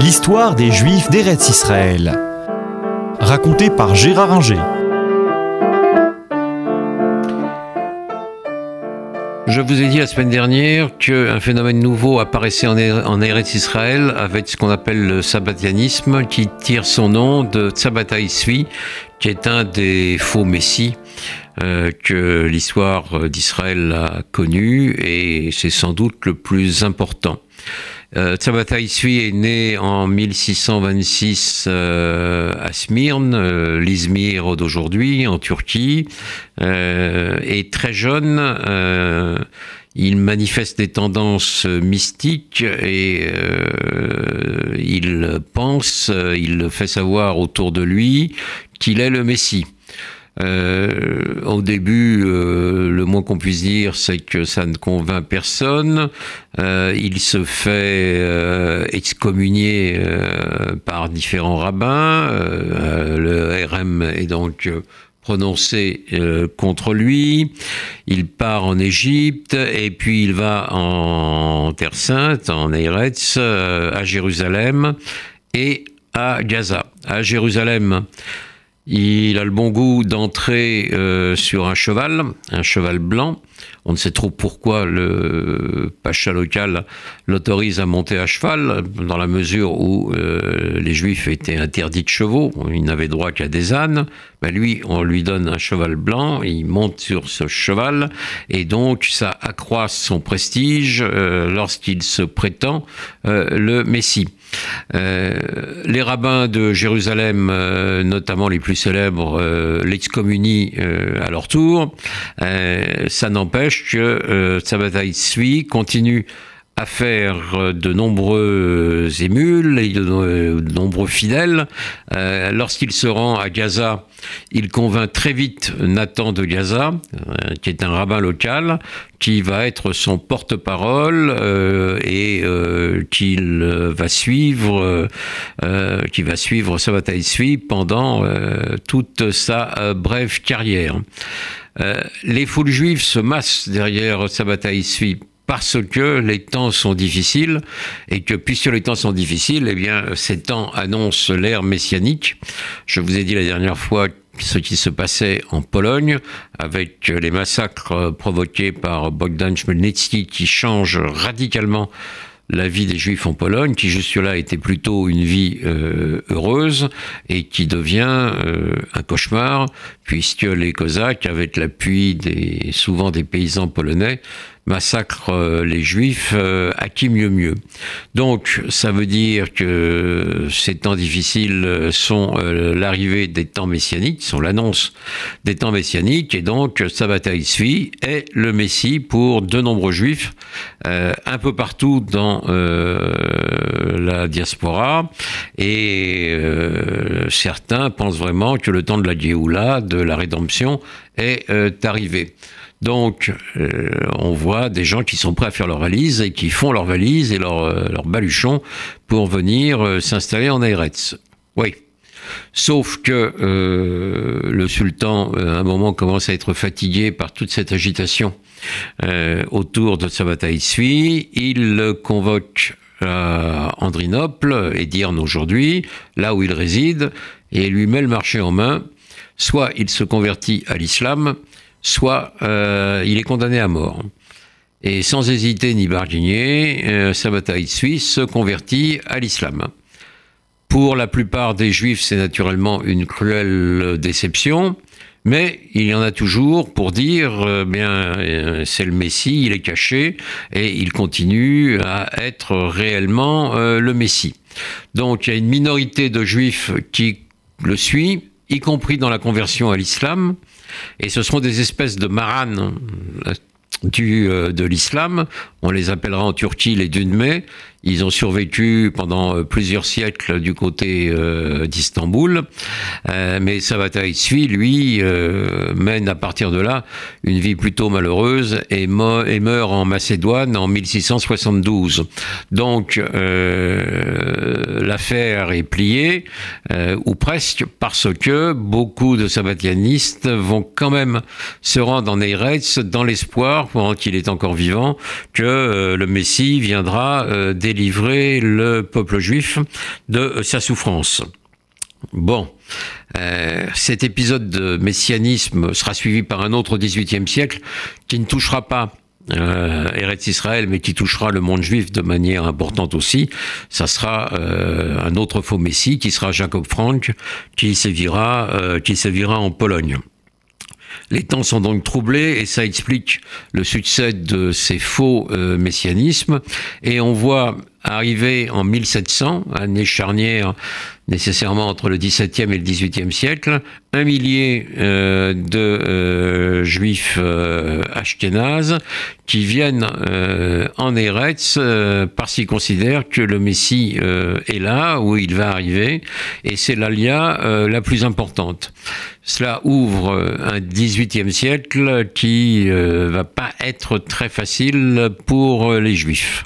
L'histoire des Juifs d'Eretz Israël. Racontée par Gérard Inger. Je vous ai dit la semaine dernière qu'un phénomène nouveau apparaissait en Eretz Israël avec ce qu'on appelle le sabbatianisme qui tire son nom de Tzabatai Isvi, qui est un des faux messies euh, que l'histoire d'Israël a connu et c'est sans doute le plus important. Euh, est né en 1626 euh, à Smyrne, euh, l'Izmir d'aujourd'hui, en Turquie. Euh, et très jeune, euh, il manifeste des tendances mystiques et il pense, il fait savoir autour de lui qu'il est le Messie. Euh, au début, euh, le moins qu'on puisse dire, c'est que ça ne convainc personne. Euh, il se fait euh, excommunier euh, par différents rabbins. Euh, le RM est donc prononcé contre lui. Il part en Égypte et puis il va en Terre Sainte, en Eretz, à Jérusalem et à Gaza. À Jérusalem, il a le bon goût d'entrer euh, sur un cheval, un cheval blanc. On ne sait trop pourquoi le pacha local l'autorise à monter à cheval, dans la mesure où euh, les juifs étaient interdits de chevaux, ils n'avaient droit qu'à des ânes. Ben lui, on lui donne un cheval blanc, il monte sur ce cheval, et donc ça accroît son prestige euh, lorsqu'il se prétend euh, le Messie. Les rabbins de Jérusalem, notamment les plus célèbres, l'excommunient à leur tour. N'empêche que Sabbatai Tzvi continue à faire de nombreux émules et de nombreux fidèles. Euh, Lorsqu'il se rend à Gaza, il convainc très vite Nathan de Gaza, euh, qui est un rabbin local, qui va être son porte-parole euh, et euh, qu'il va suivre, euh, qui va suivre Sabbatai pendant toute sa brève carrière. Les foules juives se massent derrière Sabbatai Tzvi parce que les temps sont difficiles et que puisque les temps sont difficiles, eh bien, ces temps annoncent l'ère messianique. Je vous ai dit la dernière fois ce qui se passait en Pologne avec les massacres provoqués par Bogdan Chmelnytsky qui changent radicalement la vie des Juifs en Pologne, qui jusque-là était plutôt une vie euh, heureuse et qui devient euh, un cauchemar, puisque les Cosaques, avec l'appui souvent des paysans polonais, massacrent euh, les Juifs euh, à qui mieux mieux. Donc, ça veut dire que ces temps difficiles sont euh, l'arrivée des temps messianiques, sont l'annonce des temps messianiques, et donc Sabbatai Tzvi est le Messie pour de nombreux Juifs, un peu partout dans la diaspora, et certains pensent vraiment que le temps de la Géoula, de la rédemption, est arrivé. Donc, euh, on voit des gens qui sont prêts à faire leur valise et qui font leur valise et leur, euh, baluchon pour venir euh, s'installer en Eretz. Oui. Sauf que euh, le sultan, à un moment, commence à être fatigué par toute cette agitation autour de Sabbatai Tzvi. Il le convoque à Andrinople, et Dirne aujourd'hui, là où il réside, et lui met le marché en main. Soit il se convertit à l'islam, soit euh, il est condamné à mort. Et sans hésiter ni barguigner, euh, Sabbatai Tzvi se convertit à l'islam. Pour la plupart des juifs, c'est naturellement une cruelle déception, mais il y en a toujours pour dire, euh, bien, euh, c'est le Messie, il est caché, et il continue à être réellement le Messie. Donc il y a une minorité de juifs qui le suit, y compris dans la conversion à l'islam, et ce seront des espèces de maranes du, euh, de l'islam. On les appellera en Turquie les Dunmé. Ils ont survécu pendant euh, plusieurs siècles du côté euh, d'Istanbul. Euh, mais Sabbatai Tzvi, lui, euh, mène à partir de là une vie plutôt malheureuse et, et meurt en Macédoine en 1672. Donc, euh, l'affaire est pliée, ou presque, parce que beaucoup de sabbatianistes vont quand même se rendre en Eretz dans l'espoir, pendant qu'il est encore vivant, que le Messie viendra délivrer le peuple juif de sa souffrance. Bon, euh, cet épisode de messianisme sera suivi par un autre au XVIIIe siècle qui ne touchera pas euh, Eretz Israël, mais qui touchera le monde juif de manière importante aussi. Ça sera euh, un autre faux messie qui sera Jacob Frank, qui sévira en Pologne. Les temps sont donc troublés et ça explique le succès de ces faux euh, messianismes. Et on voit arriver en 1700, année charnière nécessairement entre le XVIIe et le XVIIIe siècle, un millier euh, de euh, juifs euh, qui viennent euh, en Eretz parce qu'ils considèrent que le Messie est là, où il va arriver, et c'est l'alia la plus importante. Cela ouvre un XVIIIe siècle qui va pas être très facile pour les juifs.